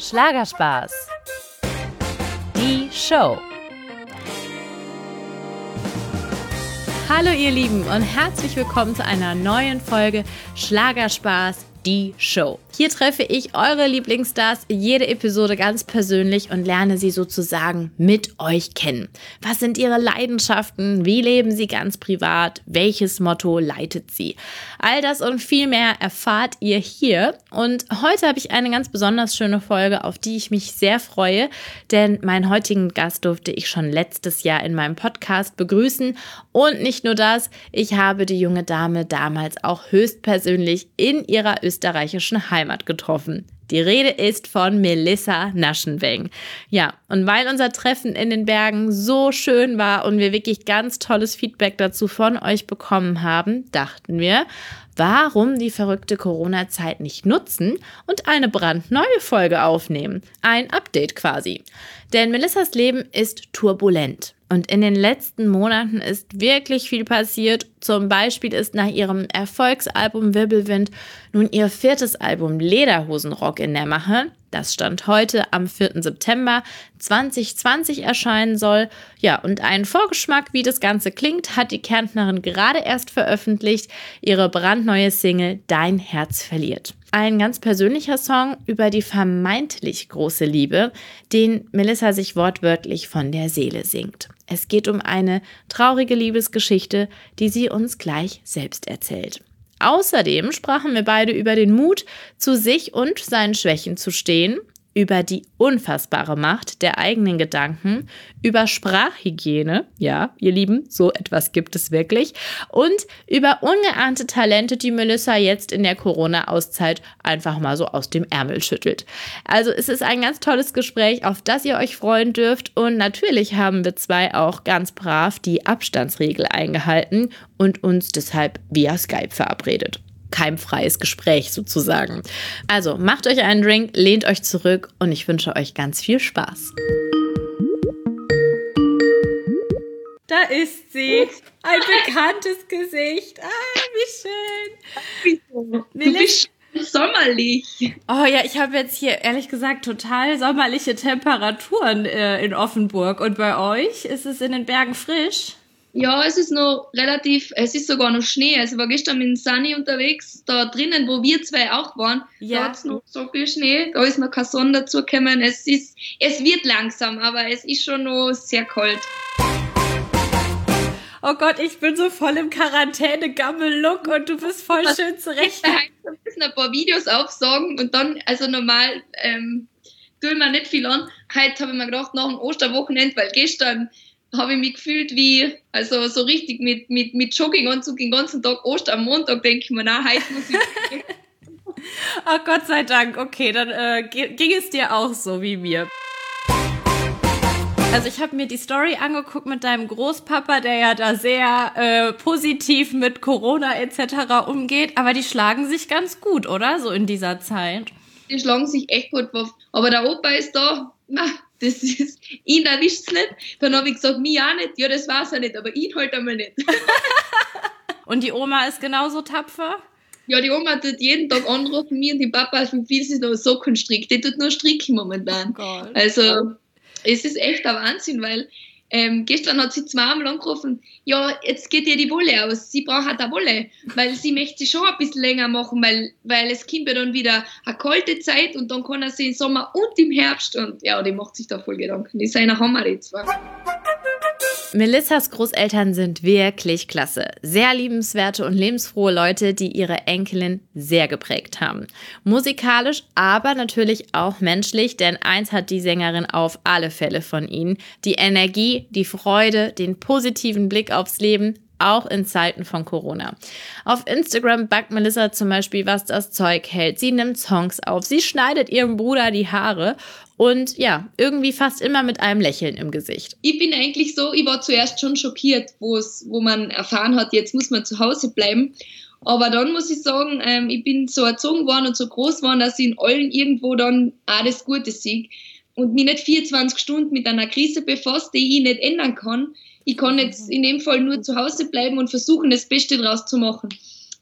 Schlagerspaß. Die Show. Hallo ihr Lieben und herzlich willkommen zu einer neuen Folge Schlagerspaß die Show. Hier treffe ich eure Lieblingsstars jede Episode ganz persönlich und lerne sie sozusagen mit euch kennen. Was sind ihre Leidenschaften? Wie leben sie ganz privat? Welches Motto leitet sie? All das und viel mehr erfahrt ihr hier. Und heute habe ich eine ganz besonders schöne Folge, auf die ich mich sehr freue, denn meinen heutigen Gast durfte ich schon letztes Jahr in meinem Podcast begrüßen. Und nicht nur das, ich habe die junge Dame damals auch höchstpersönlich in ihrer österreichischen Heimat getroffen. Die Rede ist von Melissa Naschenweng. Ja, und weil unser Treffen in den Bergen so schön war und wir wirklich ganz tolles Feedback dazu von euch bekommen haben, dachten wir, warum die verrückte Corona-Zeit nicht nutzen und eine brandneue Folge aufnehmen. Ein Update quasi. Denn Melissas Leben ist turbulent. Und in den letzten Monaten ist wirklich viel passiert. Zum Beispiel ist nach ihrem Erfolgsalbum Wirbelwind nun ihr viertes Album Lederhosenrock in der Mache. Das stand heute am 4. September 2020 erscheinen soll. Ja, und einen Vorgeschmack, wie das Ganze klingt, hat die Kärntnerin gerade erst veröffentlicht. Ihre brandneue Single Dein Herz verliert. Ein ganz persönlicher Song über die vermeintlich große Liebe, den Melissa sich wortwörtlich von der Seele singt. Es geht um eine traurige Liebesgeschichte, die sie uns gleich selbst erzählt. Außerdem sprachen wir beide über den Mut, zu sich und seinen Schwächen zu stehen über die unfassbare Macht der eigenen Gedanken, über Sprachhygiene, ja, ihr Lieben, so etwas gibt es wirklich, und über ungeahnte Talente, die Melissa jetzt in der Corona-Auszeit einfach mal so aus dem Ärmel schüttelt. Also es ist ein ganz tolles Gespräch, auf das ihr euch freuen dürft und natürlich haben wir zwei auch ganz brav die Abstandsregel eingehalten und uns deshalb via Skype verabredet keimfreies Gespräch sozusagen. Also macht euch einen Drink, lehnt euch zurück und ich wünsche euch ganz viel Spaß. Da ist sie. Ein bekanntes Gesicht. Ah, wie schön. Du bist sommerlich. Oh ja, ich habe jetzt hier ehrlich gesagt total sommerliche Temperaturen äh, in Offenburg. Und bei euch ist es in den Bergen frisch? Ja, es ist noch relativ, es ist sogar noch Schnee. Also ich war gestern mit Sunny unterwegs, da drinnen, wo wir zwei auch waren, ja. da hat es noch so viel Schnee, da ist noch kein Sonne dazugekommen. Es ist, es wird langsam, aber es ist schon noch sehr kalt. Oh Gott, ich bin so voll im Quarantäne-Gammel-Look und du bist voll Was schön zurecht. Wir müssen ein paar Videos aufsagen und dann, also normal, ähm, tue ich mir nicht viel an. Heute habe ich mir gedacht, nach dem Osterwochenende, weil gestern habe ich mich gefühlt wie, also so richtig mit, mit, mit Jogginganzug den ganzen Tag Ostern am Montag, denke ich mir, na, heute muss ich. Ach oh Gott sei Dank, okay, dann äh, ging es dir auch so wie mir. Also ich habe mir die Story angeguckt mit deinem Großpapa, der ja da sehr äh, positiv mit Corona etc. umgeht, aber die schlagen sich ganz gut, oder? So in dieser Zeit. Die schlagen sich echt gut. Aber der Opa ist da, na, das ist, ihn erwischt es nicht. Dann habe ich gesagt, mir auch nicht. Ja, das es ja nicht, aber ihn halt einmal nicht. und die Oma ist genauso tapfer? Ja, die Oma tut jeden Tag anrufen, mir und die Papa, für viel ist noch Socken strickt. Die tut nur stricken momentan. Oh also, es ist echt ein Wahnsinn, weil ähm, gestern hat sie zweimal angerufen, ja, jetzt geht ihr die Wolle aus, sie braucht eine Wolle, weil sie möchte sie schon ein bisschen länger machen, weil, weil es kommt ja dann wieder eine kalte Zeit und dann kann er sie im Sommer und im Herbst und ja, die macht sich da voll Gedanken. Die sind Hammer die zwei. Melissas Großeltern sind wirklich klasse. Sehr liebenswerte und lebensfrohe Leute, die ihre Enkelin sehr geprägt haben. Musikalisch, aber natürlich auch menschlich, denn eins hat die Sängerin auf alle Fälle von ihnen. Die Energie, die Freude, den positiven Blick aufs Leben, auch in Zeiten von Corona. Auf Instagram backt Melissa zum Beispiel, was das Zeug hält. Sie nimmt Songs auf, sie schneidet ihrem Bruder die Haare und ja, irgendwie fast immer mit einem Lächeln im Gesicht. Ich bin eigentlich so, ich war zuerst schon schockiert, wo man erfahren hat, jetzt muss man zu Hause bleiben. Aber dann muss ich sagen, ähm, ich bin so erzogen worden und so groß worden, dass ich in allen irgendwo dann auch das Gute sehe und mich nicht 24 Stunden mit einer Krise befasst, die ich nicht ändern kann. Ich kann jetzt in dem Fall nur zu Hause bleiben und versuchen, das Beste draus zu machen.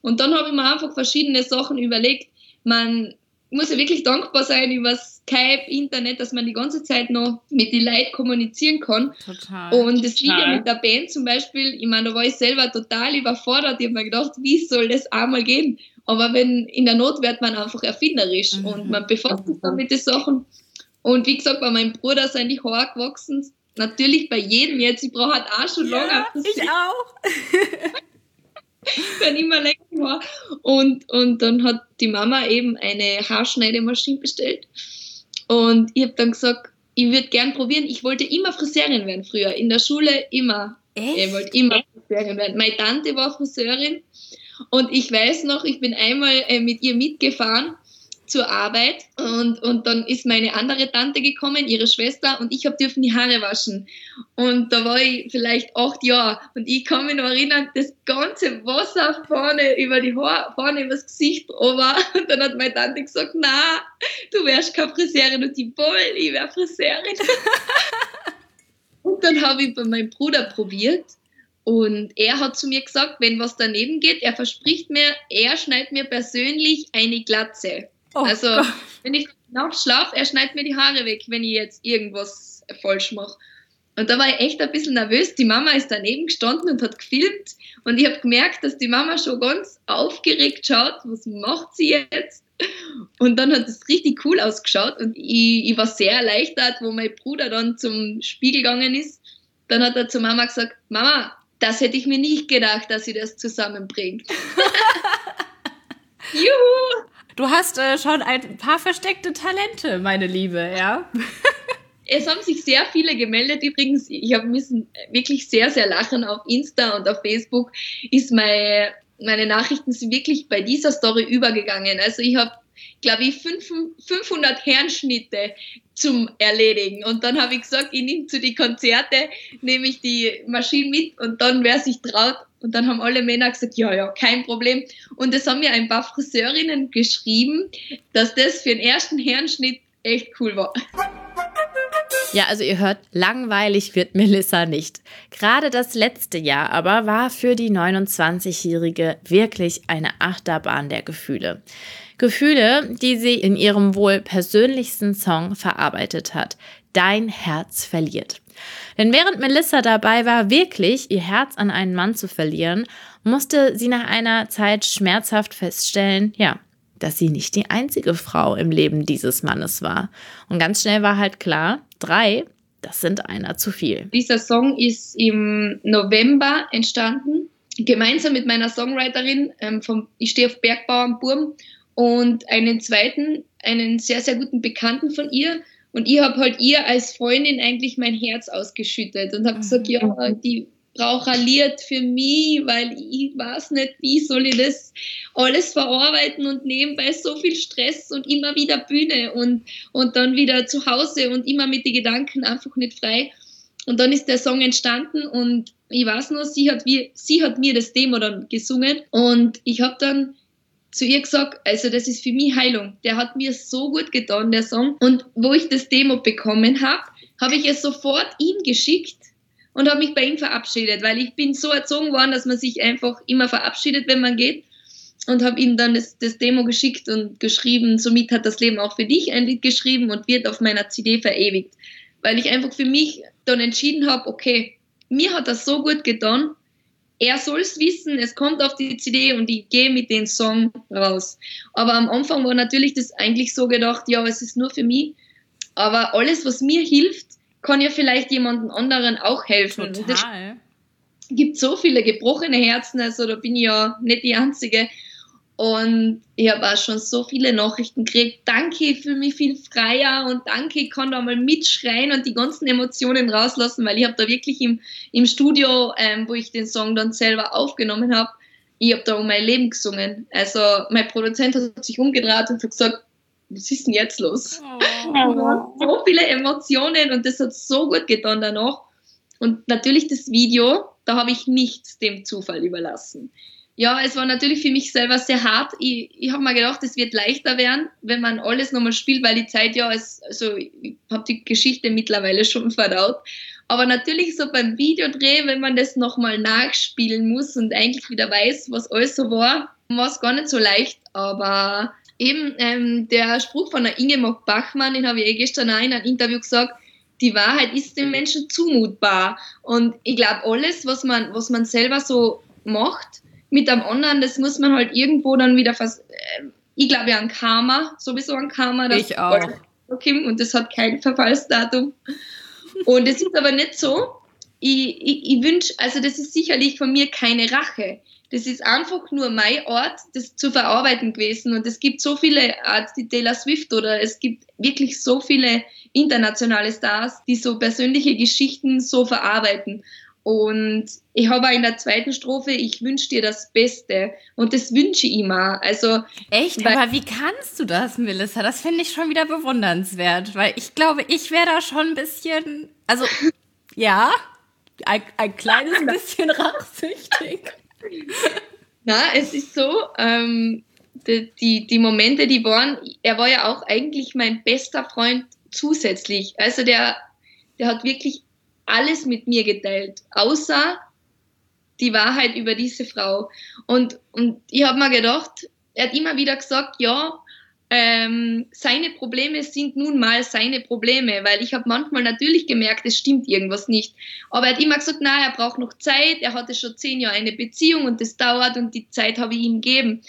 Und dann habe ich mir einfach verschiedene Sachen überlegt. Man, muss ja wirklich dankbar sein über Skype, Internet, dass man die ganze Zeit noch mit den Leuten kommunizieren kann. Total. Und das Video mit der Band zum Beispiel, ich meine, da war ich selber total überfordert. Ich habe mir gedacht, wie soll das einmal gehen? Aber wenn in der Not wird man einfach erfinderisch mhm. und man befasst sich dann mit den Sachen. Und wie gesagt, bei meinem Bruder sind die Haare gewachsen. Natürlich bei jedem jetzt. Ich brauche halt auch schon ja, lange. Ich auch. dann immer länger war. Und, und dann hat die Mama eben eine Haarschneidemaschine bestellt. Und ich habe dann gesagt, ich würde gern probieren. Ich wollte immer Friseurin werden früher. In der Schule immer. Echt? Ich wollte immer Friseurin werden. Meine Tante war Friseurin. Und ich weiß noch, ich bin einmal äh, mit ihr mitgefahren zur Arbeit und, und dann ist meine andere Tante gekommen, ihre Schwester, und ich habe dürfen die Haare waschen. Und da war ich vielleicht acht Jahre und ich kann mich noch erinnern, das ganze Wasser vorne über die Haare, vorne übers Gesicht drüber. Und dann hat meine Tante gesagt, na, du wärst keine Friseurin und ich voll, ich wär Friseurin. und dann habe ich bei meinem Bruder probiert und er hat zu mir gesagt, wenn was daneben geht, er verspricht mir, er schneidet mir persönlich eine Glatze. Oh also, Gott. wenn ich nachts schlafe, er schneidet mir die Haare weg, wenn ich jetzt irgendwas falsch mache. Und da war ich echt ein bisschen nervös. Die Mama ist daneben gestanden und hat gefilmt. Und ich habe gemerkt, dass die Mama schon ganz aufgeregt schaut. Was macht sie jetzt? Und dann hat es richtig cool ausgeschaut. Und ich, ich war sehr erleichtert, wo mein Bruder dann zum Spiegel gegangen ist. Dann hat er zu Mama gesagt, Mama, das hätte ich mir nicht gedacht, dass sie das zusammenbringt. Juhu! Du hast äh, schon ein paar versteckte Talente, meine Liebe, ja. es haben sich sehr viele gemeldet. Übrigens, ich habe müssen wirklich sehr, sehr lachen auf Insta und auf Facebook. Ist meine, meine Nachrichten sind wirklich bei dieser Story übergegangen. Also ich habe, glaube ich, 500 Herrenschnitte zum Erledigen. Und dann habe ich gesagt, ich nehme zu die Konzerte, nehme ich die Maschine mit und dann, wer sich traut, und dann haben alle Männer gesagt, ja, ja, kein Problem. Und es haben mir ein paar Friseurinnen geschrieben, dass das für den ersten Herrenschnitt echt cool war. Ja, also ihr hört, langweilig wird Melissa nicht. Gerade das letzte Jahr aber war für die 29-Jährige wirklich eine Achterbahn der Gefühle. Gefühle, die sie in ihrem wohl persönlichsten Song verarbeitet hat. Dein Herz verliert. Denn während Melissa dabei war, wirklich ihr Herz an einen Mann zu verlieren, musste sie nach einer Zeit schmerzhaft feststellen, ja, dass sie nicht die einzige Frau im Leben dieses Mannes war. Und ganz schnell war halt klar, drei, das sind einer zu viel. Dieser Song ist im November entstanden, gemeinsam mit meiner Songwriterin ähm, vom Ich stehe auf Bergbau am Burm und einen zweiten, einen sehr, sehr guten Bekannten von ihr, und ich habe halt ihr als Freundin eigentlich mein Herz ausgeschüttet und habe gesagt, ja, die braucht ein Lied für mich, weil ich weiß nicht, wie soll ich das alles verarbeiten und nebenbei so viel Stress und immer wieder Bühne und, und dann wieder zu Hause und immer mit den Gedanken einfach nicht frei. Und dann ist der Song entstanden und ich weiß noch, sie hat, wie, sie hat mir das Demo dann gesungen und ich habe dann zu ihr gesagt, also das ist für mich Heilung. Der hat mir so gut getan, der Song. Und wo ich das Demo bekommen habe, habe ich es sofort ihm geschickt und habe mich bei ihm verabschiedet, weil ich bin so erzogen worden, dass man sich einfach immer verabschiedet, wenn man geht. Und habe ihm dann das, das, Demo geschickt und geschrieben, somit hat das Leben auch für dich ein Lied geschrieben und wird auf meiner CD verewigt. Weil ich einfach für mich dann entschieden habe, okay, mir hat das so gut getan, er soll es wissen, es kommt auf die CD und ich gehe mit dem Song raus. Aber am Anfang war natürlich das eigentlich so gedacht, ja, es ist nur für mich. Aber alles, was mir hilft, kann ja vielleicht jemandem anderen auch helfen. Total. Es gibt so viele gebrochene Herzen, also da bin ich ja nicht die Einzige. Und ich habe auch schon so viele Nachrichten gekriegt. Danke, ich fühle mich viel freier und danke, ich kann da mal mitschreien und die ganzen Emotionen rauslassen, weil ich habe da wirklich im, im Studio, ähm, wo ich den Song dann selber aufgenommen habe, ich habe da um mein Leben gesungen. Also mein Produzent hat sich umgedreht und hat gesagt, was ist denn jetzt los? Oh. so viele Emotionen und das hat so gut getan danach. Und natürlich das Video, da habe ich nichts dem Zufall überlassen ja, es war natürlich für mich selber sehr hart. Ich, ich habe mir gedacht, es wird leichter werden, wenn man alles nochmal spielt, weil die Zeit ja, ist, also ich habe die Geschichte mittlerweile schon verdaut. Aber natürlich so beim Videodreh, wenn man das nochmal nachspielen muss und eigentlich wieder weiß, was alles so war, war es gar nicht so leicht. Aber eben ähm, der Spruch von der Ingeborg Bachmann, den habe ich eh gestern auch in einem Interview gesagt, die Wahrheit ist dem Menschen zumutbar. Und ich glaube, alles, was man, was man selber so macht mit einem anderen, das muss man halt irgendwo dann wieder fast. Äh, ich glaube ja an Karma, sowieso an Karma. ich auch. Und das hat kein Verfallsdatum. Und es ist aber nicht so. Ich, ich, ich wünsche, also das ist sicherlich von mir keine Rache. Das ist einfach nur mein Ort, das zu verarbeiten gewesen. Und es gibt so viele Arts wie Taylor Swift oder es gibt wirklich so viele internationale Stars, die so persönliche Geschichten so verarbeiten. Und ich habe auch in der zweiten Strophe, ich wünsche dir das Beste. Und das wünsche ich immer. Also, Echt? Aber wie kannst du das, Melissa? Das finde ich schon wieder bewundernswert. Weil ich glaube, ich wäre da schon ein bisschen, also, ja, ein, ein kleines bisschen rachsüchtig. Na, es ist so, ähm, die, die, die Momente, die waren, er war ja auch eigentlich mein bester Freund zusätzlich. Also der, der hat wirklich alles mit mir geteilt, außer die Wahrheit über diese Frau. Und, und ich habe mir gedacht, er hat immer wieder gesagt, ja, ähm, seine Probleme sind nun mal seine Probleme, weil ich habe manchmal natürlich gemerkt, es stimmt irgendwas nicht. Aber er hat immer gesagt, na, er braucht noch Zeit, er hatte schon zehn Jahre eine Beziehung und das dauert und die Zeit habe ich ihm gegeben.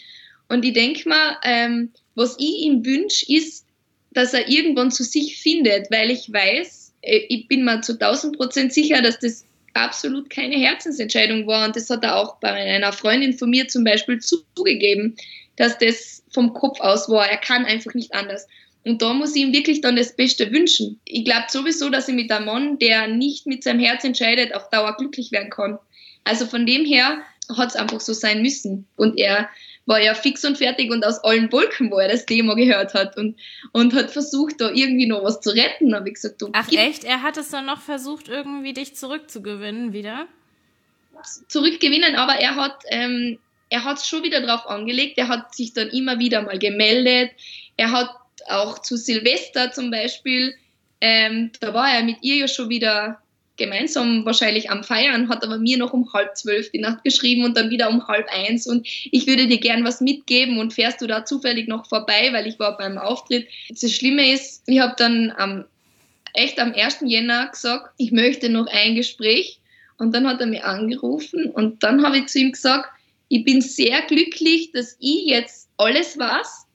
Und ich denke mal, ähm, was ich ihm wünsche, ist, dass er irgendwann zu sich findet, weil ich weiß, ich bin mir zu 1000 Prozent sicher, dass das absolut keine Herzensentscheidung war. Und das hat er auch bei einer Freundin von mir zum Beispiel zugegeben, dass das vom Kopf aus war. Er kann einfach nicht anders. Und da muss ich ihm wirklich dann das Beste wünschen. Ich glaube sowieso, dass ich mit einem Mann, der nicht mit seinem Herz entscheidet, auf Dauer glücklich werden kann. Also von dem her hat es einfach so sein müssen. Und er war ja fix und fertig und aus allen Wolken, wo er das Thema gehört hat und, und hat versucht, da irgendwie noch was zu retten. Habe ich gesagt, du, Ach echt? Er hat es dann noch versucht, irgendwie dich zurückzugewinnen wieder? Zurückgewinnen, aber er hat ähm, er hat es schon wieder drauf angelegt. Er hat sich dann immer wieder mal gemeldet. Er hat auch zu Silvester zum Beispiel, ähm, da war er mit ihr ja schon wieder gemeinsam wahrscheinlich am Feiern, hat aber mir noch um halb zwölf die Nacht geschrieben und dann wieder um halb eins und ich würde dir gern was mitgeben und fährst du da zufällig noch vorbei, weil ich war beim Auftritt. Das Schlimme ist, ich habe dann am, echt am 1. Jänner gesagt, ich möchte noch ein Gespräch und dann hat er mir angerufen und dann habe ich zu ihm gesagt, ich bin sehr glücklich, dass ich jetzt alles weiß,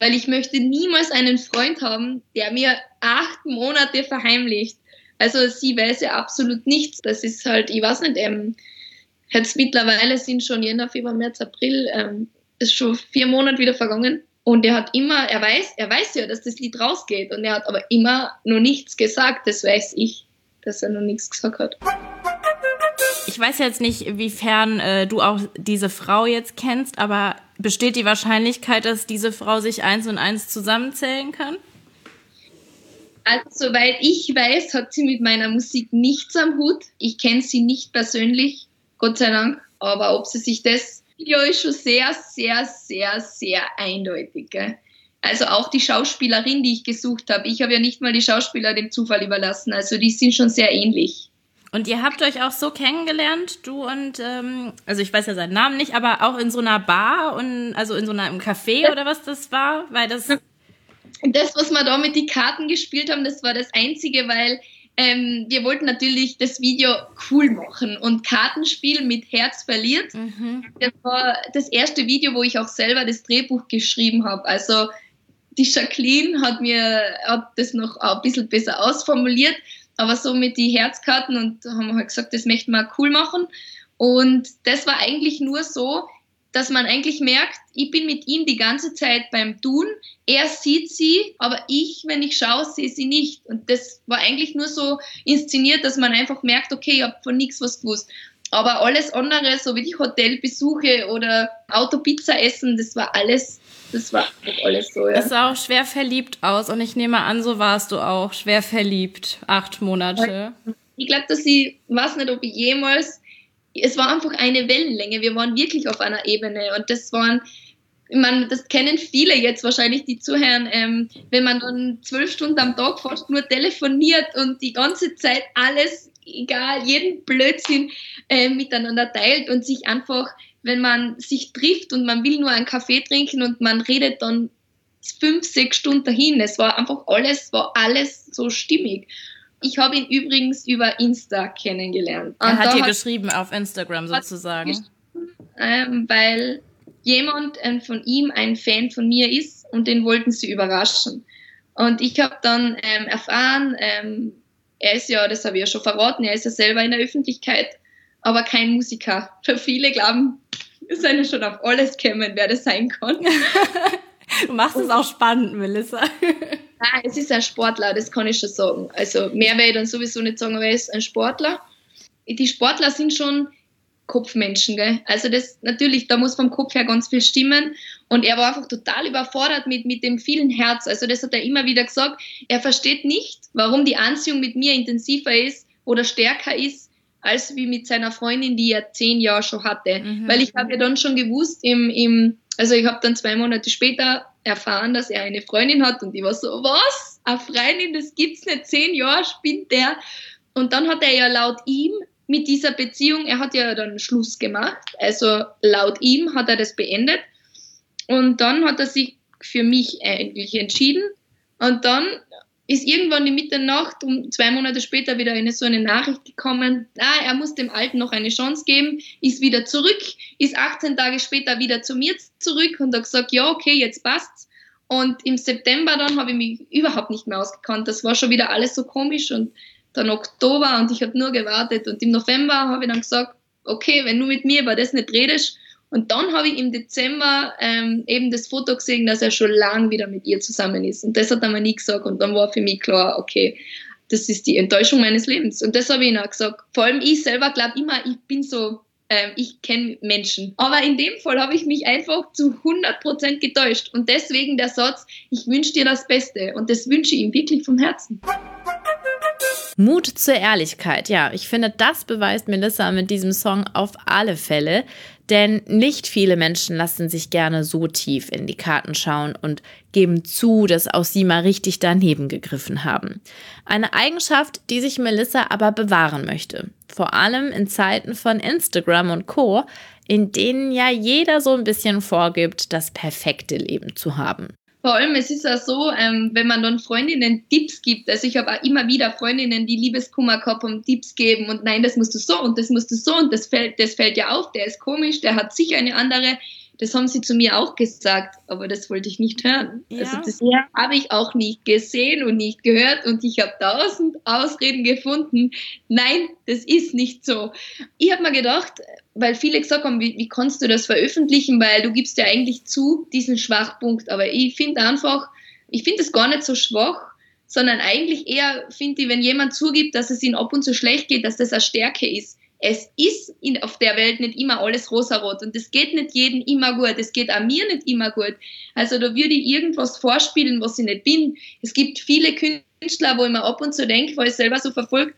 weil ich möchte niemals einen Freund haben, der mir acht Monate verheimlicht. Also sie weiß ja absolut nichts. Das ist halt, ich weiß nicht, ähm, jetzt mittlerweile sind schon Jänner, Februar, März, April, ähm, ist schon vier Monate wieder vergangen. Und er hat immer, er weiß, er weiß ja, dass das Lied rausgeht. Und er hat aber immer noch nichts gesagt. Das weiß ich, dass er noch nichts gesagt hat ich weiß jetzt nicht, inwiefern äh, du auch diese Frau jetzt kennst, aber besteht die Wahrscheinlichkeit, dass diese Frau sich eins und eins zusammenzählen kann? Also, soweit ich weiß, hat sie mit meiner Musik nichts am Hut. Ich kenne sie nicht persönlich, Gott sei Dank. Aber ob sie sich das Video ist schon sehr, sehr, sehr, sehr eindeutig. Gell? Also auch die Schauspielerin, die ich gesucht habe. Ich habe ja nicht mal die Schauspieler dem Zufall überlassen. Also die sind schon sehr ähnlich. Und ihr habt euch auch so kennengelernt, du und, ähm, also ich weiß ja seinen Namen nicht, aber auch in so einer Bar und also in so einem Café oder was das war, weil das. Das, was wir da mit die Karten gespielt haben, das war das Einzige, weil ähm, wir wollten natürlich das Video cool machen und Kartenspiel mit Herz verliert. Mhm. Das war das erste Video, wo ich auch selber das Drehbuch geschrieben habe. Also die Jacqueline hat mir hat das noch ein bisschen besser ausformuliert aber so mit die Herzkarten und haben halt gesagt, das möchten wir cool machen. Und das war eigentlich nur so, dass man eigentlich merkt, ich bin mit ihm die ganze Zeit beim Tun. Er sieht sie, aber ich, wenn ich schaue, sehe sie nicht. Und das war eigentlich nur so inszeniert, dass man einfach merkt, okay, ich habe von nichts was gewusst. Aber alles andere, so wie die Hotelbesuche oder Autopizza essen, das war alles das war alles so, ja. Es sah auch schwer verliebt aus und ich nehme an, so warst du auch schwer verliebt. Acht Monate. Ich glaube, dass ich weiß nicht, ob ich jemals, es war einfach eine Wellenlänge. Wir waren wirklich auf einer Ebene und das waren, ich meine, das kennen viele jetzt wahrscheinlich, die zuhören, ähm, wenn man dann zwölf Stunden am Tag fast nur telefoniert und die ganze Zeit alles, egal, jeden Blödsinn äh, miteinander teilt und sich einfach wenn man sich trifft und man will nur einen Kaffee trinken und man redet dann fünf, sechs Stunden dahin. Es war einfach alles, war alles so stimmig. Ich habe ihn übrigens über Insta kennengelernt. Er hat dir geschrieben auf Instagram sozusagen. Ähm, weil jemand ähm, von ihm ein Fan von mir ist und den wollten sie überraschen. Und ich habe dann ähm, erfahren, ähm, er ist ja, das habe ich ja schon verraten, er ist ja selber in der Öffentlichkeit, aber kein Musiker. Für viele glauben, wir sind ja schon auf alles gekommen, wer das sein kann. du machst es auch spannend, Melissa. Nein, es ist ein Sportler, das kann ich schon sagen. Also mehr werde ich dann sowieso nicht sagen, aber er ist ein Sportler. Die Sportler sind schon Kopfmenschen, gell? Also das natürlich, da muss vom Kopf her ganz viel stimmen. Und er war einfach total überfordert mit, mit dem vielen Herz. Also das hat er immer wieder gesagt. Er versteht nicht, warum die Anziehung mit mir intensiver ist oder stärker ist, als wie mit seiner Freundin, die er zehn Jahre schon hatte. Mhm. Weil ich habe ja dann schon gewusst, im, im, also ich habe dann zwei Monate später erfahren, dass er eine Freundin hat und ich war so, was? Eine Freundin, das gibt's nicht, zehn Jahre spinnt der. Und dann hat er ja laut ihm mit dieser Beziehung, er hat ja dann Schluss gemacht, also laut ihm hat er das beendet. Und dann hat er sich für mich eigentlich entschieden. Und dann ist irgendwann in Mitternacht, um zwei Monate später wieder eine so eine Nachricht gekommen, ah, er muss dem Alten noch eine Chance geben, ist wieder zurück, ist 18 Tage später wieder zu mir zurück und hat gesagt, ja, okay, jetzt passt's. Und im September dann habe ich mich überhaupt nicht mehr ausgekannt. Das war schon wieder alles so komisch und dann Oktober und ich habe nur gewartet und im November habe ich dann gesagt, okay, wenn du mit mir über das nicht redest, und dann habe ich im Dezember ähm, eben das Foto gesehen, dass er schon lang wieder mit ihr zusammen ist. Und das hat er mir nie gesagt. Und dann war für mich klar, okay, das ist die Enttäuschung meines Lebens. Und das habe ich ihm auch gesagt. Vor allem ich selber glaube immer, ich bin so, äh, ich kenne Menschen. Aber in dem Fall habe ich mich einfach zu 100% getäuscht. Und deswegen der Satz, ich wünsche dir das Beste. Und das wünsche ich ihm wirklich vom Herzen. Mut zur Ehrlichkeit. Ja, ich finde, das beweist Melissa mit diesem Song auf alle Fälle. Denn nicht viele Menschen lassen sich gerne so tief in die Karten schauen und geben zu, dass auch sie mal richtig daneben gegriffen haben. Eine Eigenschaft, die sich Melissa aber bewahren möchte. Vor allem in Zeiten von Instagram und Co., in denen ja jeder so ein bisschen vorgibt, das perfekte Leben zu haben. Vor allem, es ist ja so, ähm, wenn man dann Freundinnen Tipps gibt, also ich habe auch immer wieder Freundinnen, die Liebeskummer gehabt und Tipps geben und nein, das musst du so und das musst du so und das fällt, das fällt ja auf, der ist komisch, der hat sicher eine andere das haben sie zu mir auch gesagt, aber das wollte ich nicht hören. Ja. Also das habe ich auch nicht gesehen und nicht gehört und ich habe tausend Ausreden gefunden. Nein, das ist nicht so. Ich habe mir gedacht, weil viele gesagt haben, wie, wie kannst du das veröffentlichen, weil du gibst ja eigentlich zu diesen Schwachpunkt. Aber ich finde einfach, ich finde es gar nicht so schwach, sondern eigentlich eher finde ich, wenn jemand zugibt, dass es ihm ab und zu schlecht geht, dass das eine Stärke ist es ist in, auf der Welt nicht immer alles rosarot und es geht nicht jedem immer gut. Es geht auch mir nicht immer gut. Also da würde ich irgendwas vorspielen, was ich nicht bin. Es gibt viele Künstler, wo ich mir ab und zu denke, weil ich selber so verfolgt,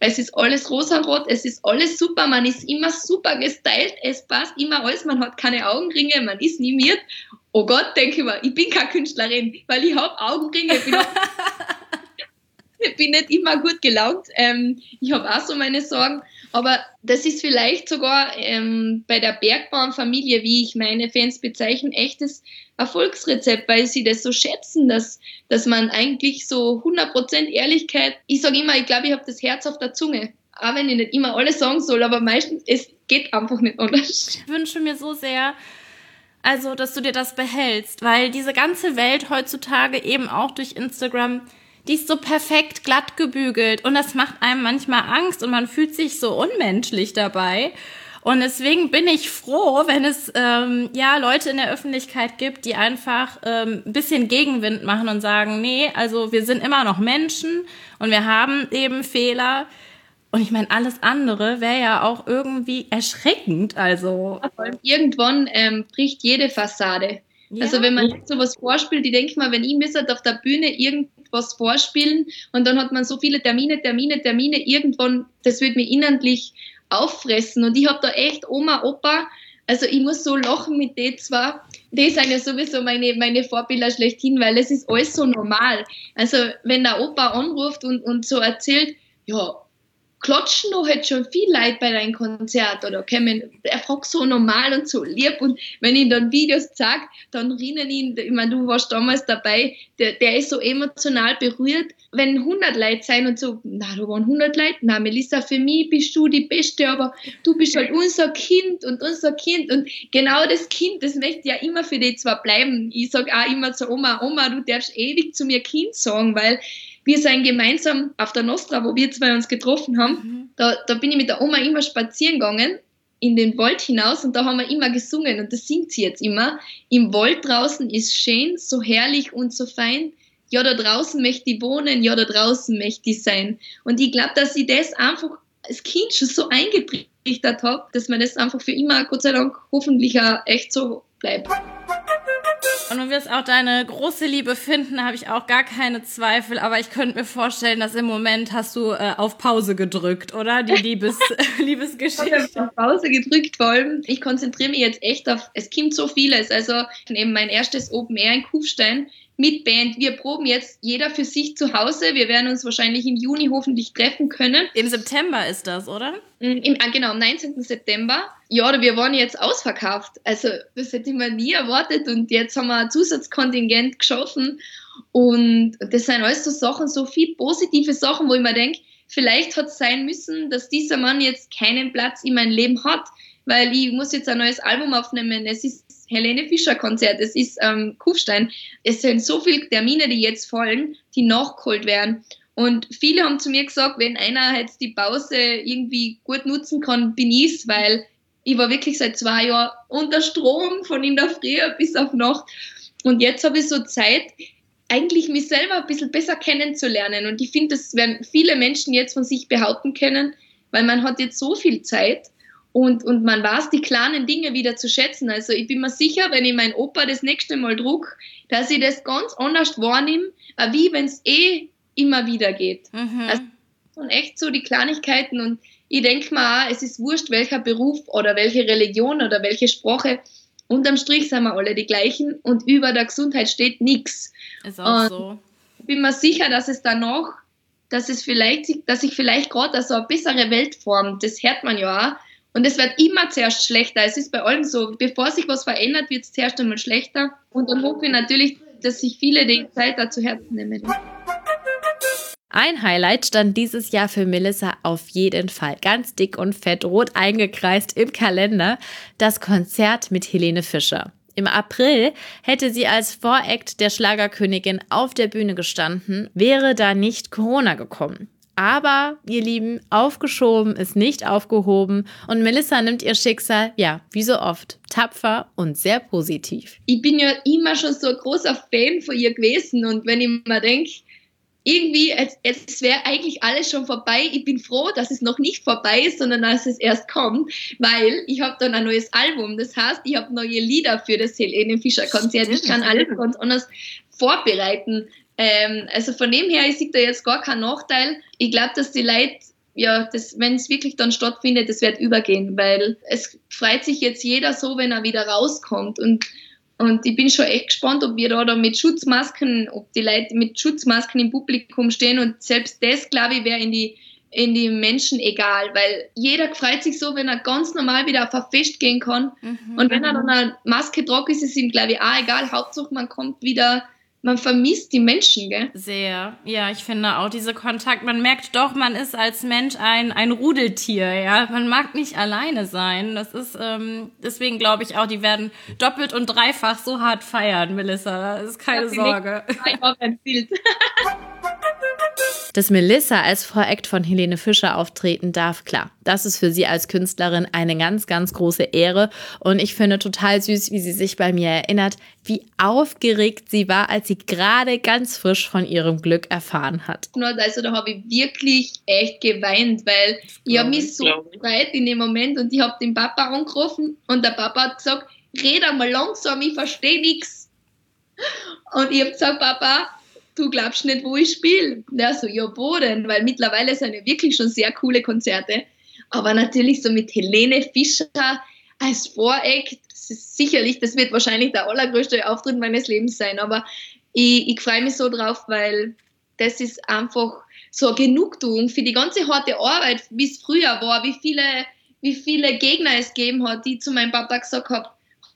es ist alles rosarot, es ist alles super, man ist immer super gestylt, es passt immer alles, man hat keine Augenringe, man ist nimiert. Oh Gott, denke ich mir, ich bin keine Künstlerin, weil ich habe Augenringe. Ich bin, ich bin nicht immer gut gelaunt. Ähm, ich habe auch so meine Sorgen. Aber das ist vielleicht sogar ähm, bei der Bergbaumfamilie, wie ich meine Fans bezeichne, echtes Erfolgsrezept, weil sie das so schätzen, dass, dass man eigentlich so 100% Ehrlichkeit, ich sage immer, ich glaube, ich habe das Herz auf der Zunge. Auch wenn ich nicht immer alles sagen soll, aber meistens, es geht einfach nicht anders. Ich wünsche mir so sehr, also, dass du dir das behältst, weil diese ganze Welt heutzutage eben auch durch Instagram die ist so perfekt glatt gebügelt und das macht einem manchmal Angst und man fühlt sich so unmenschlich dabei. Und deswegen bin ich froh, wenn es ähm, ja Leute in der Öffentlichkeit gibt, die einfach ähm, ein bisschen Gegenwind machen und sagen, nee, also wir sind immer noch Menschen und wir haben eben Fehler. Und ich meine, alles andere wäre ja auch irgendwie erschreckend. Also irgendwann ähm, bricht jede Fassade. Ja. Also wenn man jetzt sowas vorspielt, ich denke mal, wenn ich mir auf der Bühne irgend was vorspielen und dann hat man so viele Termine, Termine, Termine, irgendwann, das wird mir innerlich auffressen und ich habe da echt Oma, Opa, also ich muss so lachen mit denen zwar, die sind ja sowieso meine, meine Vorbilder schlechthin, weil es ist alles so normal. Also wenn der Opa anruft und, und so erzählt, ja, klatschen noch halt schon viel Leute bei deinem Konzert oder kommen, er fragt so normal und so lieb und wenn ich dann Videos zeige, dann rinnen ihn, ich meine, du warst damals dabei, der, der ist so emotional berührt, wenn 100 Leute sein und so, na, da waren 100 Leute, na, Melissa, für mich bist du die Beste, aber du bist halt unser Kind und unser Kind und genau das Kind, das möchte ja immer für dich zwar bleiben. Ich sage auch immer zur Oma, Oma, du darfst ewig zu mir Kind sagen, weil wir sind gemeinsam auf der Nostra, wo wir zwei uns getroffen haben. Mhm. Da, da bin ich mit der Oma immer spazieren gegangen in den Wald hinaus und da haben wir immer gesungen und das singt sie jetzt immer. Im Wald draußen ist schön, so herrlich und so fein. Ja, da draußen möchte ich wohnen, ja, da draußen möchte ich sein. Und ich glaube, dass ich das einfach als Kind schon so eingetrichtert habe, dass man das einfach für immer, Gott sei Dank, hoffentlich auch echt so bleibt. Und du wirst auch deine große Liebe finden, habe ich auch gar keine Zweifel. Aber ich könnte mir vorstellen, dass im Moment hast du äh, auf Pause gedrückt, oder? Die Liebes Liebesgeschichte. Ich auf Pause gedrückt, vor allem. Ich konzentriere mich jetzt echt auf, es kommt so vieles. Also eben mein erstes Open Air in Kufstein mit Band. Wir proben jetzt jeder für sich zu Hause. Wir werden uns wahrscheinlich im Juni hoffentlich treffen können. Im September ist das, oder? Mm, Im, ah, genau, am 19. September. Ja, wir waren jetzt ausverkauft. Also das hätte ich mir nie erwartet und jetzt haben wir ein Zusatzkontingent geschaffen. Und das sind alles so Sachen, so viel positive Sachen, wo ich mir denke, vielleicht hat es sein müssen, dass dieser Mann jetzt keinen Platz in meinem Leben hat, weil ich muss jetzt ein neues Album aufnehmen. Es ist Helene Fischer Konzert, es ist ähm, Kufstein. Es sind so viele Termine, die jetzt fallen, die nachgeholt werden. Und viele haben zu mir gesagt, wenn einer jetzt die Pause irgendwie gut nutzen kann, bin ich's, weil ich war wirklich seit zwei Jahren unter Strom von in der Früh bis auf Nacht. Und jetzt habe ich so Zeit, eigentlich mich selber ein bisschen besser kennenzulernen. Und ich finde, das werden viele Menschen jetzt von sich behaupten können, weil man hat jetzt so viel Zeit und, und man weiß die kleinen Dinge wieder zu schätzen. Also ich bin mir sicher, wenn ich meinen Opa das nächste Mal druck, dass ich das ganz anders wahrnehme, wie wenn es eh immer wieder geht. Mhm. Also und echt so die Kleinigkeiten und ich denke mal, es ist wurscht, welcher Beruf oder welche Religion oder welche Sprache. Unterm Strich sind wir alle die gleichen und über der Gesundheit steht nichts. Ist auch und so. Ich bin mir sicher, dass es danach, dass es vielleicht, dass sich vielleicht gerade so eine bessere Welt formt. Das hört man ja auch und es wird immer zuerst schlechter. Es ist bei allem so, bevor sich was verändert, wird es zuerst einmal schlechter. Und dann hoffe ich natürlich, dass sich viele die Zeit dazu Herzen nehmen. Ein Highlight stand dieses Jahr für Melissa auf jeden Fall ganz dick und fett rot eingekreist im Kalender, das Konzert mit Helene Fischer. Im April hätte sie als Voract der Schlagerkönigin auf der Bühne gestanden, wäre da nicht Corona gekommen. Aber, ihr Lieben, aufgeschoben ist nicht aufgehoben und Melissa nimmt ihr Schicksal, ja, wie so oft, tapfer und sehr positiv. Ich bin ja immer schon so ein großer Fan von ihr gewesen und wenn ich mir denke, irgendwie, es, es wäre eigentlich alles schon vorbei. Ich bin froh, dass es noch nicht vorbei ist, sondern dass es erst kommt, weil ich habe dann ein neues Album. Das heißt, ich habe neue Lieder für das Helene Fischer Konzert. Ich kann alles ganz anders vorbereiten. Ähm, also von dem her, ich sehe da jetzt gar keinen Nachteil. Ich glaube, dass die Leute, ja, wenn es wirklich dann stattfindet, das wird übergehen, weil es freut sich jetzt jeder so, wenn er wieder rauskommt. Und, und ich bin schon echt gespannt, ob wir da, da mit Schutzmasken, ob die Leute mit Schutzmasken im Publikum stehen. Und selbst das, glaube ich, wäre in die in die Menschen egal, weil jeder freut sich so, wenn er ganz normal wieder auf ein Fest gehen kann. Mhm. Und wenn er dann eine Maske tragt, ist es ihm, glaube ich, auch egal. Hauptsache, man kommt wieder man vermisst die Menschen, gell? Sehr. Ja, ich finde auch diese Kontakt, man merkt doch, man ist als Mensch ein, ein Rudeltier, ja. Man mag nicht alleine sein. Das ist, ähm, deswegen glaube ich auch, die werden doppelt und dreifach so hart feiern, Melissa. Das ist keine Sorge. Dass Melissa als Voract von Helene Fischer auftreten darf, klar, das ist für sie als Künstlerin eine ganz, ganz große Ehre. Und ich finde total süß, wie sie sich bei mir erinnert, wie aufgeregt sie war, als sie gerade ganz frisch von ihrem Glück erfahren hat. Also da habe ich wirklich echt geweint, weil ich habe mich so gefreut in dem Moment und ich habe den Papa angerufen und der Papa hat gesagt, red einmal langsam, ich verstehe nichts. Und ich habe gesagt, Papa, du glaubst nicht, wo ich spiele. Der so, ja, wo denn? Weil mittlerweile sind ja wirklich schon sehr coole Konzerte. Aber natürlich so mit Helene Fischer als Voreck, das ist sicherlich, das wird wahrscheinlich der allergrößte Auftritt meines Lebens sein. Aber ich, ich freue mich so drauf, weil das ist einfach so eine Genugtuung für die ganze harte Arbeit, wie es früher war, wie viele, wie viele Gegner es gegeben hat, die zu meinem Papa gesagt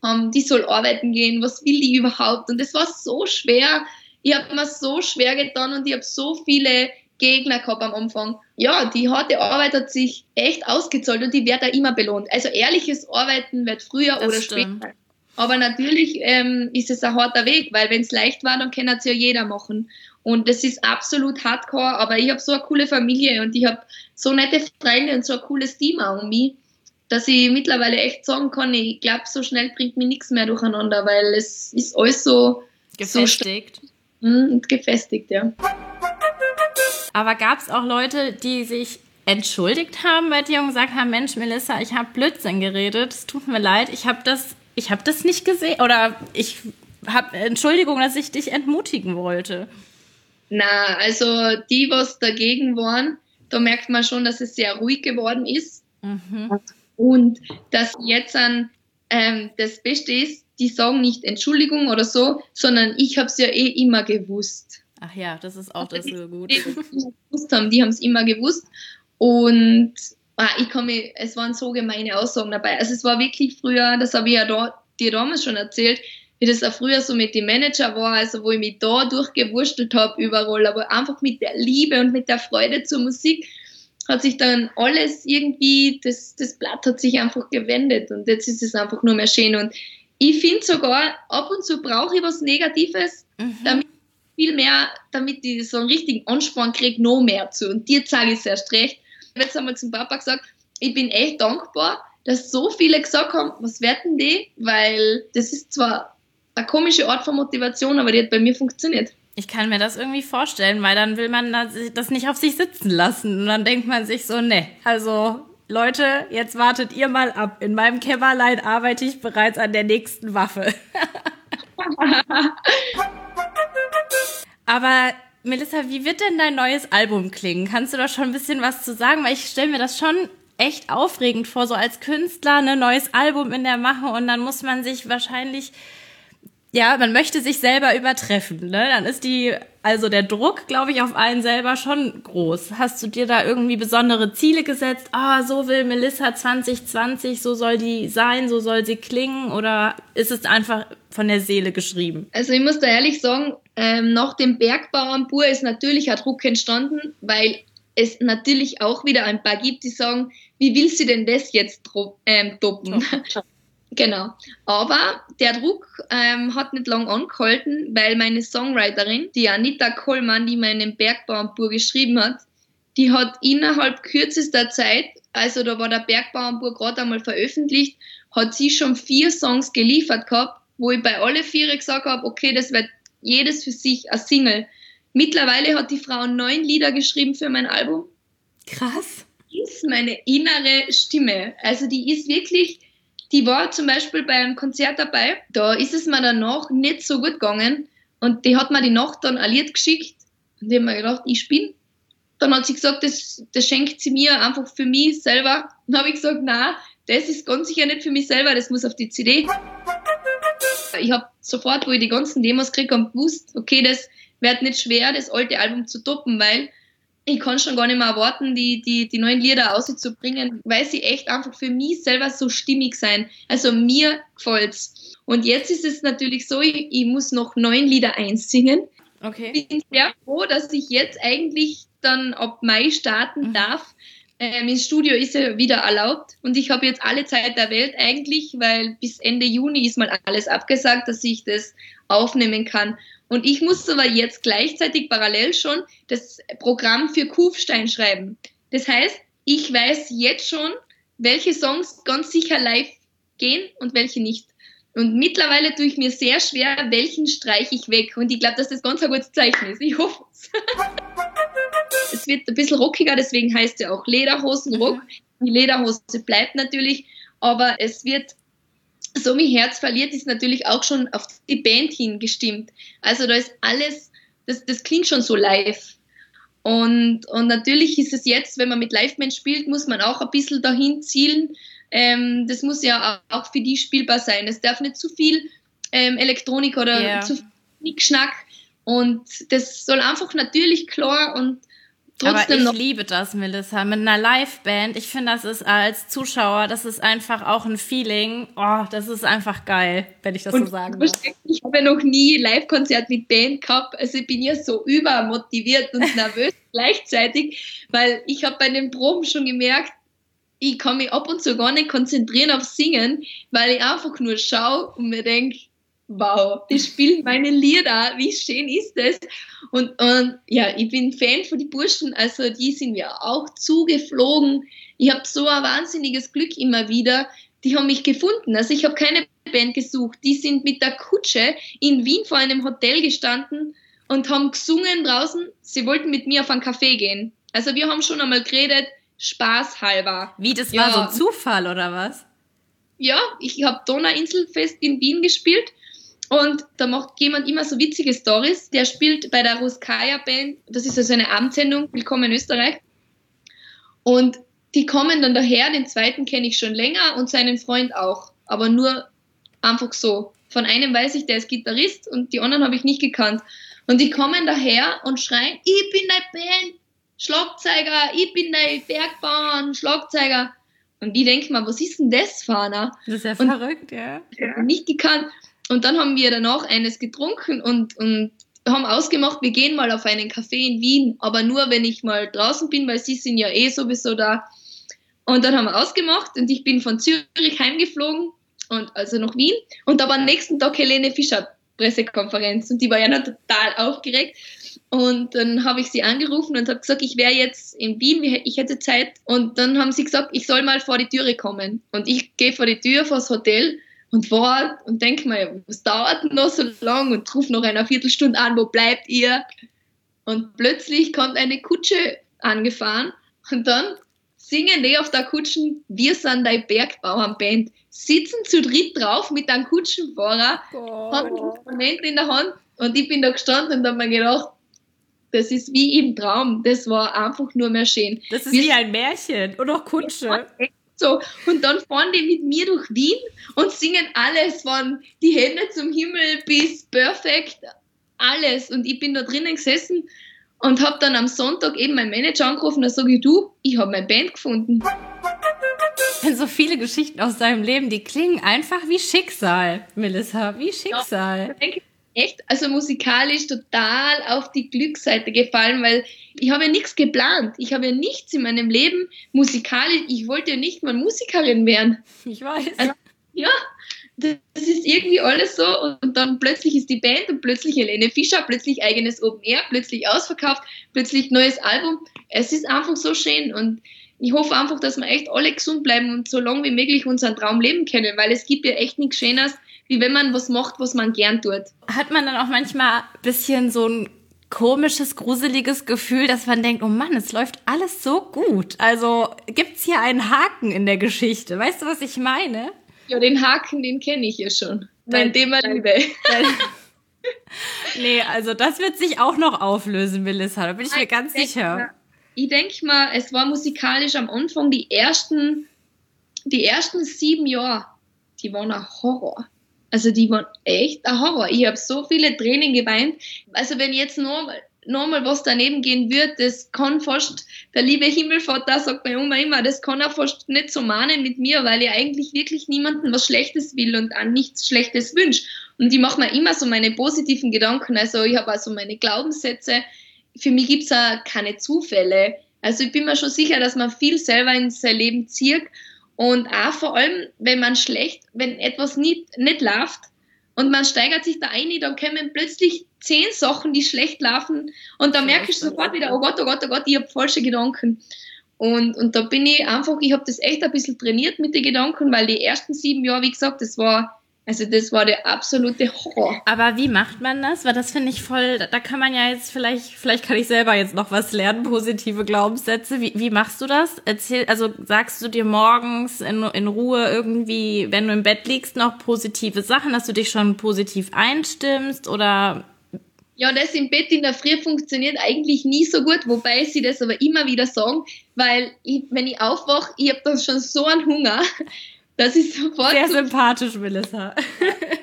haben, die soll arbeiten gehen, was will die überhaupt? Und das war so schwer. Ich habe mir so schwer getan und ich habe so viele Gegner gehabt am Anfang. Ja, die harte Arbeit hat sich echt ausgezahlt und die wird auch immer belohnt. Also ehrliches Arbeiten wird früher das oder stimmt. später. Aber natürlich ähm, ist es ein harter Weg, weil wenn es leicht war, dann kann es ja jeder machen. Und das ist absolut hardcore, aber ich habe so eine coole Familie und ich habe so nette Freunde und so ein cooles Team auch um mich, dass ich mittlerweile echt sagen kann, ich glaube, so schnell bringt mich nichts mehr durcheinander, weil es ist alles so gefestigt. So und gefestigt, ja. Aber gab es auch Leute, die sich entschuldigt haben bei dir und gesagt haben, Mensch, Melissa, ich habe Blödsinn geredet, es tut mir leid, ich habe das, ich habe das nicht gesehen oder ich habe Entschuldigung, dass ich dich entmutigen wollte. Na, also die, was dagegen waren, da merkt man schon, dass es sehr ruhig geworden ist. Mhm. Und dass jetzt an, ähm, das Beste ist, die sagen nicht Entschuldigung oder so, sondern ich habe es ja eh immer gewusst. Ach ja, das ist auch das so gut. Die, gewusst haben, die haben es immer gewusst. Und ah, ich kann mich, es waren so gemeine Aussagen dabei. Also es war wirklich früher, das habe ich ja da, dir damals schon erzählt, wie das auch früher so mit dem Manager war, also wo ich mich da durchgewurstelt habe überall, aber einfach mit der Liebe und mit der Freude zur Musik hat sich dann alles irgendwie, das, das Blatt hat sich einfach gewendet und jetzt ist es einfach nur mehr schön und ich finde sogar, ab und zu brauche ich was Negatives, mhm. damit viel mehr, damit ich so einen richtigen Ansporn kriege, noch mehr zu. Und dir sage ich es erst recht. Ich habe jetzt einmal zum Papa gesagt, ich bin echt dankbar, dass so viele gesagt haben, was werden die? Weil das ist zwar eine komische Art von Motivation, aber die hat bei mir funktioniert. Ich kann mir das irgendwie vorstellen, weil dann will man das nicht auf sich sitzen lassen. Und dann denkt man sich so, ne, also Leute, jetzt wartet ihr mal ab. In meinem Kämmerlein arbeite ich bereits an der nächsten Waffe. Aber Melissa, wie wird denn dein neues Album klingen? Kannst du da schon ein bisschen was zu sagen? Weil ich stelle mir das schon echt aufregend vor, so als Künstler ein ne, neues Album in der Mache und dann muss man sich wahrscheinlich ja, man möchte sich selber übertreffen, ne? Dann ist die, also der Druck, glaube ich, auf einen selber schon groß. Hast du dir da irgendwie besondere Ziele gesetzt? Ah, so will Melissa 2020, so soll die sein, so soll sie klingen? Oder ist es einfach von der Seele geschrieben? Also ich muss da ehrlich sagen, ähm, nach dem Bergbau am Bur ist natürlich ein Druck entstanden, weil es natürlich auch wieder ein paar gibt, die sagen, wie will sie denn das jetzt ähm, toppen? Genau. Aber der Druck ähm, hat nicht lang angehalten, weil meine Songwriterin, die Anita Kollmann, die meinen Bergbauernbur geschrieben hat, die hat innerhalb kürzester Zeit, also da war der Bergbauernbur gerade einmal veröffentlicht, hat sie schon vier Songs geliefert gehabt, wo ich bei alle vier gesagt habe, okay, das wird jedes für sich ein Single. Mittlerweile hat die Frau neun Lieder geschrieben für mein Album. Krass. Die ist meine innere Stimme. Also die ist wirklich die war zum Beispiel beim Konzert dabei. Da ist es mir danach nicht so gut gegangen. Und die hat mir die Nacht dann ein geschickt. Und ich habe mir gedacht, ich spiele. Dann hat sie gesagt, das, das schenkt sie mir einfach für mich selber. Dann habe ich gesagt, na, das ist ganz sicher nicht für mich selber, das muss auf die CD. Ich habe sofort, wo ich die ganzen Demos kriege, gewusst, okay, das wird nicht schwer, das alte Album zu toppen, weil ich kann schon gar nicht mehr erwarten, die, die, die neuen Lieder auszubringen, weil sie echt einfach für mich selber so stimmig sein. Also mir gefällt's. Und jetzt ist es natürlich so, ich, ich muss noch neun Lieder einsingen. Okay. Ich bin sehr froh, dass ich jetzt eigentlich dann ab Mai starten mhm. darf. Ähm, ins Studio ist ja wieder erlaubt und ich habe jetzt alle Zeit der Welt eigentlich, weil bis Ende Juni ist mal alles abgesagt, dass ich das aufnehmen kann. Und ich muss aber jetzt gleichzeitig parallel schon das Programm für Kufstein schreiben. Das heißt, ich weiß jetzt schon, welche Songs ganz sicher live gehen und welche nicht. Und mittlerweile tue ich mir sehr schwer, welchen streiche ich weg. Und ich glaube, dass das ganz ein gutes Zeichen ist. Ich hoffe es. es wird ein bisschen rockiger, deswegen heißt es ja auch Lederhosenrock. Mhm. Die Lederhose bleibt natürlich, aber es wird so wie Herz verliert, ist natürlich auch schon auf die Band hingestimmt. Also da ist alles, das, das klingt schon so live. Und, und natürlich ist es jetzt, wenn man mit Live-Band spielt, muss man auch ein bisschen dahin zielen. Ähm, das muss ja auch für die spielbar sein. Es darf nicht zu viel ähm, Elektronik oder yeah. zu viel Schnack. Und das soll einfach natürlich klar und Trotzdem Aber ich liebe das, Melissa, mit einer Liveband. Ich finde, das ist als Zuschauer, das ist einfach auch ein Feeling. Oh, das ist einfach geil, wenn ich das und so sagen darf. Ich habe ja noch nie Live-Konzert mit Band gehabt. Also ich bin ja so übermotiviert und nervös gleichzeitig, weil ich habe bei den Proben schon gemerkt, ich kann mich ab und zu gar nicht konzentrieren auf Singen, weil ich einfach nur schaue und mir denke, wow, die spielen meine Lieder, wie schön ist das? Und, und ja, ich bin Fan von den Burschen, also die sind mir auch zugeflogen. Ich habe so ein wahnsinniges Glück immer wieder. Die haben mich gefunden. Also ich habe keine Band gesucht. Die sind mit der Kutsche in Wien vor einem Hotel gestanden und haben gesungen draußen. Sie wollten mit mir auf einen Café gehen. Also wir haben schon einmal geredet, spaßhalber. Wie, das war so ein Zufall oder was? Ja, ich habe Donauinselfest in Wien gespielt und da macht jemand immer so witzige Stories. Der spielt bei der Ruskaya Band, das ist also eine Abendsendung, Willkommen in Österreich. Und die kommen dann daher, den zweiten kenne ich schon länger und seinen Freund auch, aber nur einfach so. Von einem weiß ich, der ist Gitarrist und die anderen habe ich nicht gekannt. Und die kommen daher und schreien, ich bin dein Band, Schlagzeuger, ich bin dein Bergbauern, Schlagzeuger. Und die denken mal, was ist denn das, Fana? Das ist ja und verrückt, ja. Nicht gekannt. Und dann haben wir danach eines getrunken und, und haben ausgemacht, wir gehen mal auf einen Café in Wien, aber nur wenn ich mal draußen bin, weil sie sind ja eh sowieso da. Und dann haben wir ausgemacht und ich bin von Zürich heimgeflogen und also nach Wien. Und da war am nächsten Tag Helene Fischer Pressekonferenz und die war ja noch total aufgeregt. Und dann habe ich sie angerufen und habe gesagt, ich wäre jetzt in Wien, ich hätte Zeit. Und dann haben sie gesagt, ich soll mal vor die Türe kommen. Und ich gehe vor die Tür, vors Hotel und wart und denk mir, was dauert denn noch so lang und ruf noch eine Viertelstunde an, wo bleibt ihr? Und plötzlich kommt eine Kutsche angefahren und dann singen die auf der Kutschen, wir sind dein Bergbauernband, sitzen zu dritt drauf mit einem Kutschenfahrer, oh. haben Instrumente in der Hand und ich bin da gestanden und habe mir gedacht, das ist wie im Traum. Das war einfach nur mehr schön. Das ist wir wie ein Märchen und auch Kutsche. So, und dann fahren die mit mir durch Wien und singen alles von die Hände zum Himmel bis perfekt, alles. Und ich bin da drinnen gesessen und habe dann am Sonntag eben meinen Manager angerufen, da sage ich, du, ich habe meine Band gefunden. So viele Geschichten aus deinem Leben, die klingen einfach wie Schicksal, Melissa, wie Schicksal. Ja, echt, also musikalisch total auf die Glücksseite gefallen, weil ich habe ja nichts geplant. Ich habe ja nichts in meinem Leben musikalisch. Ich wollte ja nicht mal Musikerin werden. Ich weiß. Also, ja, das ist irgendwie alles so. Und dann plötzlich ist die Band und plötzlich Helene Fischer, plötzlich eigenes Open Air, plötzlich ausverkauft, plötzlich neues Album. Es ist einfach so schön und ich hoffe einfach, dass wir echt alle gesund bleiben und so lange wie möglich unseren Traum leben können, weil es gibt ja echt nichts Schönes, wie wenn man was macht, was man gern tut. Hat man dann auch manchmal ein bisschen so ein komisches, gruseliges Gefühl, dass man denkt, oh Mann, es läuft alles so gut. Also gibt's hier einen Haken in der Geschichte. Weißt du, was ich meine? Ja, den Haken, den kenne ich ja schon. Dein Thema Liebe. nee, also das wird sich auch noch auflösen, Melissa. Da bin ich mir ganz ich sicher. Mal, ich denke mal, es war musikalisch am Anfang die ersten, die ersten sieben Jahre, die waren ein Horror. Also die waren echt ein Horror. Ich habe so viele Tränen geweint. Also wenn jetzt nochmal noch mal was daneben gehen wird, das kann fast, der liebe Himmelvater sagt mir immer, immer, das kann er fast nicht so mahnen mit mir, weil ich eigentlich wirklich niemandem was Schlechtes will und an nichts Schlechtes wünsche. Und ich mache mir immer so meine positiven Gedanken. Also ich habe also meine Glaubenssätze. Für mich gibt es auch keine Zufälle. Also ich bin mir schon sicher, dass man viel selber in sein Leben zieht und auch vor allem, wenn man schlecht, wenn etwas nicht, nicht läuft und man steigert sich da ein, dann kommen plötzlich zehn Sachen, die schlecht laufen und da merke ich sofort wieder, oh Gott, oh Gott, oh Gott, ich habe falsche Gedanken. Und, und da bin ich einfach, ich habe das echt ein bisschen trainiert mit den Gedanken, weil die ersten sieben Jahre, wie gesagt, das war also das war der absolute Horror. Aber wie macht man das? Weil das finde ich voll, da kann man ja jetzt vielleicht, vielleicht kann ich selber jetzt noch was lernen, positive Glaubenssätze. Wie, wie machst du das? Erzähl, also sagst du dir morgens in, in Ruhe irgendwie, wenn du im Bett liegst, noch positive Sachen, dass du dich schon positiv einstimmst oder ja, das im Bett in der Früh funktioniert eigentlich nie so gut, wobei sie das aber immer wieder sagen, weil ich, wenn ich aufwache, ich habe dann schon so einen Hunger, das ist sofort. Sehr sympathisch, Melissa.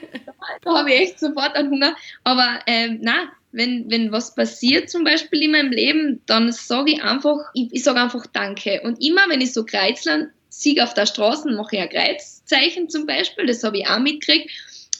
da habe ich echt sofort einen Hunger. Aber ähm, na, wenn, wenn was passiert zum Beispiel in meinem Leben, dann sage ich einfach, ich, ich sage einfach Danke. Und immer, wenn ich so Kreuzland sieg auf der Straße, mache ich ein Kreuzzeichen zum Beispiel, das habe ich auch mitgekriegt.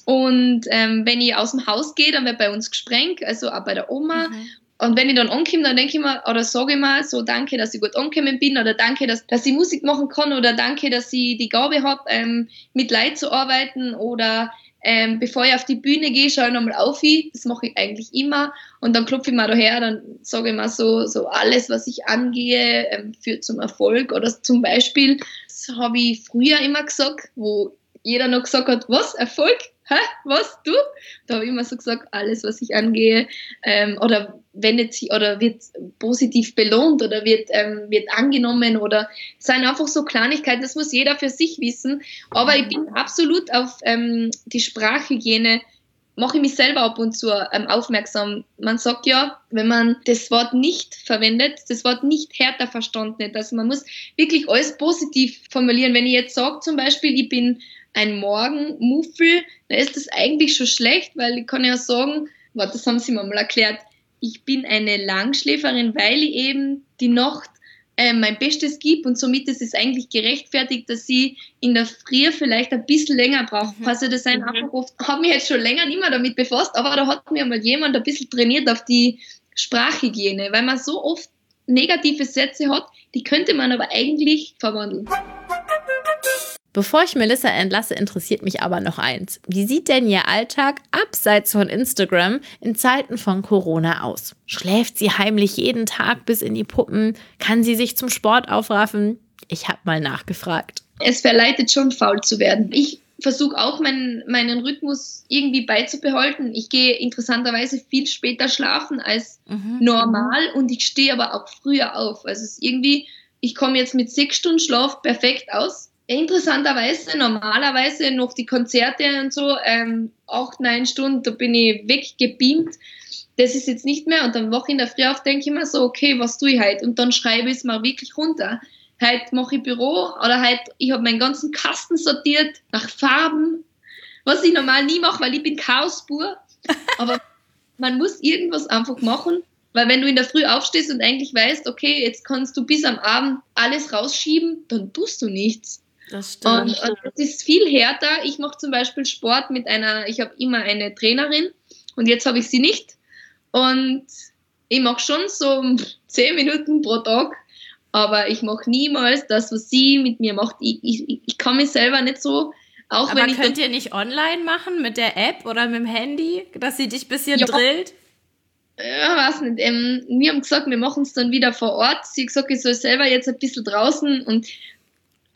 Und ähm, wenn ich aus dem Haus gehe, dann wird bei uns gesprengt, also auch bei der Oma. Mhm. Und wenn ich dann ankomme, dann denke ich mir, oder sage ich mal so, danke, dass ich gut angekommen bin, oder danke, dass, dass ich Musik machen kann, oder danke, dass ich die Gabe habe, ähm, mit Leid zu arbeiten, oder ähm, bevor ich auf die Bühne gehe, schaue ich nochmal auf. Das mache ich eigentlich immer. Und dann klopfe ich mal daher, dann sage ich mal so, so alles, was ich angehe, ähm, führt zum Erfolg. Oder zum Beispiel, das habe ich früher immer gesagt, wo jeder noch gesagt hat, was, Erfolg? Hä, was, du? Da habe ich immer so gesagt, alles, was ich angehe, ähm, oder wendet sich oder wird positiv belohnt oder wird, ähm, wird angenommen oder seien einfach so Kleinigkeiten, das muss jeder für sich wissen. Aber ich bin absolut auf ähm, die Sprachhygiene mache ich mich selber ab und zu ähm, aufmerksam. Man sagt ja, wenn man das Wort nicht verwendet, das Wort nicht härter verstanden. Also man muss wirklich alles positiv formulieren. Wenn ich jetzt sage zum Beispiel, ich bin ein Morgenmuffel, dann ist das eigentlich schon schlecht, weil ich kann ja sagen, warte, das haben sie mir mal erklärt, ich bin eine Langschläferin, weil ich eben die Nacht äh, mein Bestes gebe und somit ist es eigentlich gerechtfertigt, dass sie in der Früh vielleicht ein bisschen länger braucht. Mhm. Also das sind mhm. oft, habe mich jetzt schon länger nicht mehr damit befasst, aber da hat mir mal jemand ein bisschen trainiert auf die Sprachhygiene, weil man so oft negative Sätze hat, die könnte man aber eigentlich verwandeln. Bevor ich Melissa entlasse, interessiert mich aber noch eins. Wie sieht denn ihr Alltag abseits von Instagram in Zeiten von Corona aus? Schläft sie heimlich jeden Tag bis in die Puppen? Kann sie sich zum Sport aufraffen? Ich habe mal nachgefragt. Es verleitet schon, faul zu werden. Ich versuche auch meinen, meinen Rhythmus irgendwie beizubehalten. Ich gehe interessanterweise viel später schlafen als mhm. normal und ich stehe aber auch früher auf. Also es ist irgendwie, ich komme jetzt mit sechs Stunden Schlaf perfekt aus interessanterweise normalerweise noch die Konzerte und so, ähm, acht, neun Stunden, da bin ich weggebeamt. Das ist jetzt nicht mehr. Und dann wache ich in der Früh auf, denke ich mir so, okay, was tue ich heute? Und dann schreibe ich es mal wirklich runter. Heute mache ich Büro oder heute, ich habe meinen ganzen Kasten sortiert nach Farben, was ich normal nie mache, weil ich bin Chaospur. Aber man muss irgendwas einfach machen, weil wenn du in der Früh aufstehst und eigentlich weißt, okay, jetzt kannst du bis am Abend alles rausschieben, dann tust du nichts. Das stimmt. Und, und das ist viel härter. Ich mache zum Beispiel Sport mit einer, ich habe immer eine Trainerin und jetzt habe ich sie nicht. Und ich mache schon so zehn Minuten pro Tag, aber ich mache niemals das, was sie mit mir macht. Ich, ich, ich kann mich selber nicht so. Auch aber wenn könnt ihr nicht online machen mit der App oder mit dem Handy, dass sie dich ein bisschen ja. drillt? Ja, weiß nicht. Ähm, wir haben gesagt, wir machen es dann wieder vor Ort. Sie hat gesagt, ich soll selber jetzt ein bisschen draußen und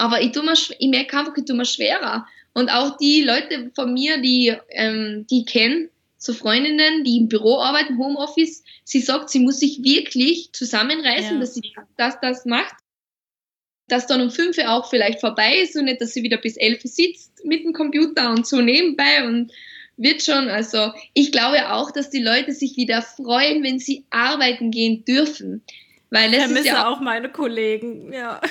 aber ich, tue mir, ich merke einfach, ich tue mir schwerer. Und auch die Leute von mir, die, ähm, die ich kenne, so Freundinnen, die im Büro arbeiten, Homeoffice, sie sagt, sie muss sich wirklich zusammenreißen, ja. dass sie das, das macht. Dass dann um fünf Uhr auch vielleicht vorbei ist und nicht, dass sie wieder bis elf sitzt mit dem Computer und so nebenbei und wird schon. Also ich glaube auch, dass die Leute sich wieder freuen, wenn sie arbeiten gehen dürfen. Weil es ist ja auch, auch meine Kollegen, ja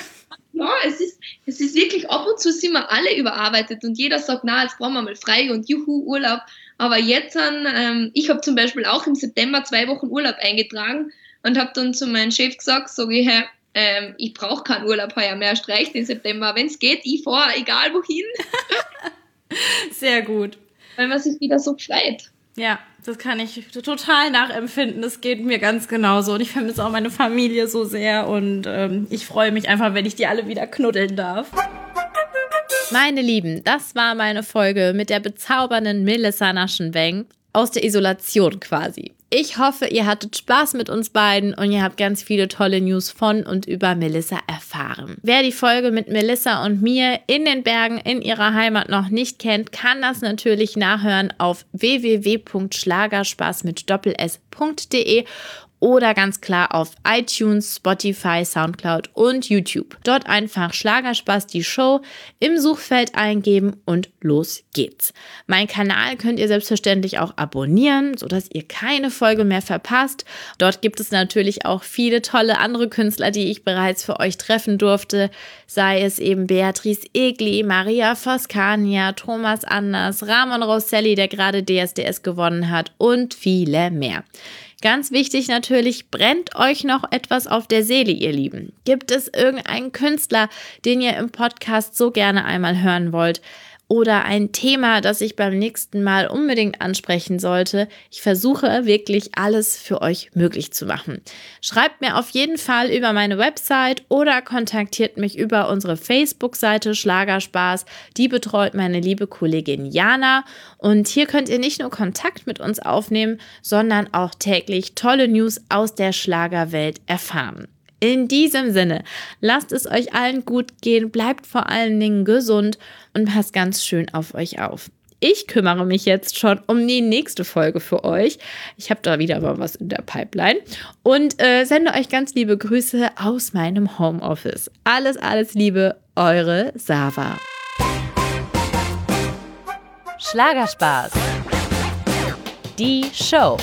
ja, es ist, es ist wirklich, ab und zu sind wir alle überarbeitet und jeder sagt, na, jetzt brauchen wir mal frei und juhu, Urlaub. Aber jetzt, ähm, ich habe zum Beispiel auch im September zwei Wochen Urlaub eingetragen und habe dann zu meinem Chef gesagt, sage ich, hey, ähm, ich brauche keinen Urlaub heuer mehr, streicht den September. Wenn es geht, ich fahre, egal wohin. Sehr gut. Weil man sich wieder so freut. Ja, das kann ich total nachempfinden. Das geht mir ganz genauso. Und ich vermisse auch meine Familie so sehr. Und ähm, ich freue mich einfach, wenn ich die alle wieder knuddeln darf. Meine Lieben, das war meine Folge mit der bezaubernden Melissa Naschenweng aus der Isolation quasi. Ich hoffe, ihr hattet Spaß mit uns beiden und ihr habt ganz viele tolle News von und über Melissa erfahren. Wer die Folge mit Melissa und mir in den Bergen in ihrer Heimat noch nicht kennt, kann das natürlich nachhören auf www.schlagerspaß mit doppels.de oder ganz klar auf iTunes, Spotify, Soundcloud und YouTube. Dort einfach Schlagerspaß die Show im Suchfeld eingeben und los geht's. Mein Kanal könnt ihr selbstverständlich auch abonnieren, sodass ihr keine Folge mehr verpasst. Dort gibt es natürlich auch viele tolle andere Künstler, die ich bereits für euch treffen durfte, sei es eben Beatrice Egli, Maria Foscania, Thomas Anders, Ramon Rosselli, der gerade DSDS gewonnen hat und viele mehr. Ganz wichtig natürlich, brennt euch noch etwas auf der Seele, ihr Lieben. Gibt es irgendeinen Künstler, den ihr im Podcast so gerne einmal hören wollt? Oder ein Thema, das ich beim nächsten Mal unbedingt ansprechen sollte. Ich versuche wirklich alles für euch möglich zu machen. Schreibt mir auf jeden Fall über meine Website oder kontaktiert mich über unsere Facebook-Seite Schlagerspaß. Die betreut meine liebe Kollegin Jana. Und hier könnt ihr nicht nur Kontakt mit uns aufnehmen, sondern auch täglich tolle News aus der Schlagerwelt erfahren. In diesem Sinne, lasst es euch allen gut gehen, bleibt vor allen Dingen gesund und passt ganz schön auf euch auf. Ich kümmere mich jetzt schon um die nächste Folge für euch. Ich habe da wieder mal was in der Pipeline und äh, sende euch ganz liebe Grüße aus meinem Homeoffice. Alles, alles Liebe, eure Sava. Schlagerspaß. Die Show.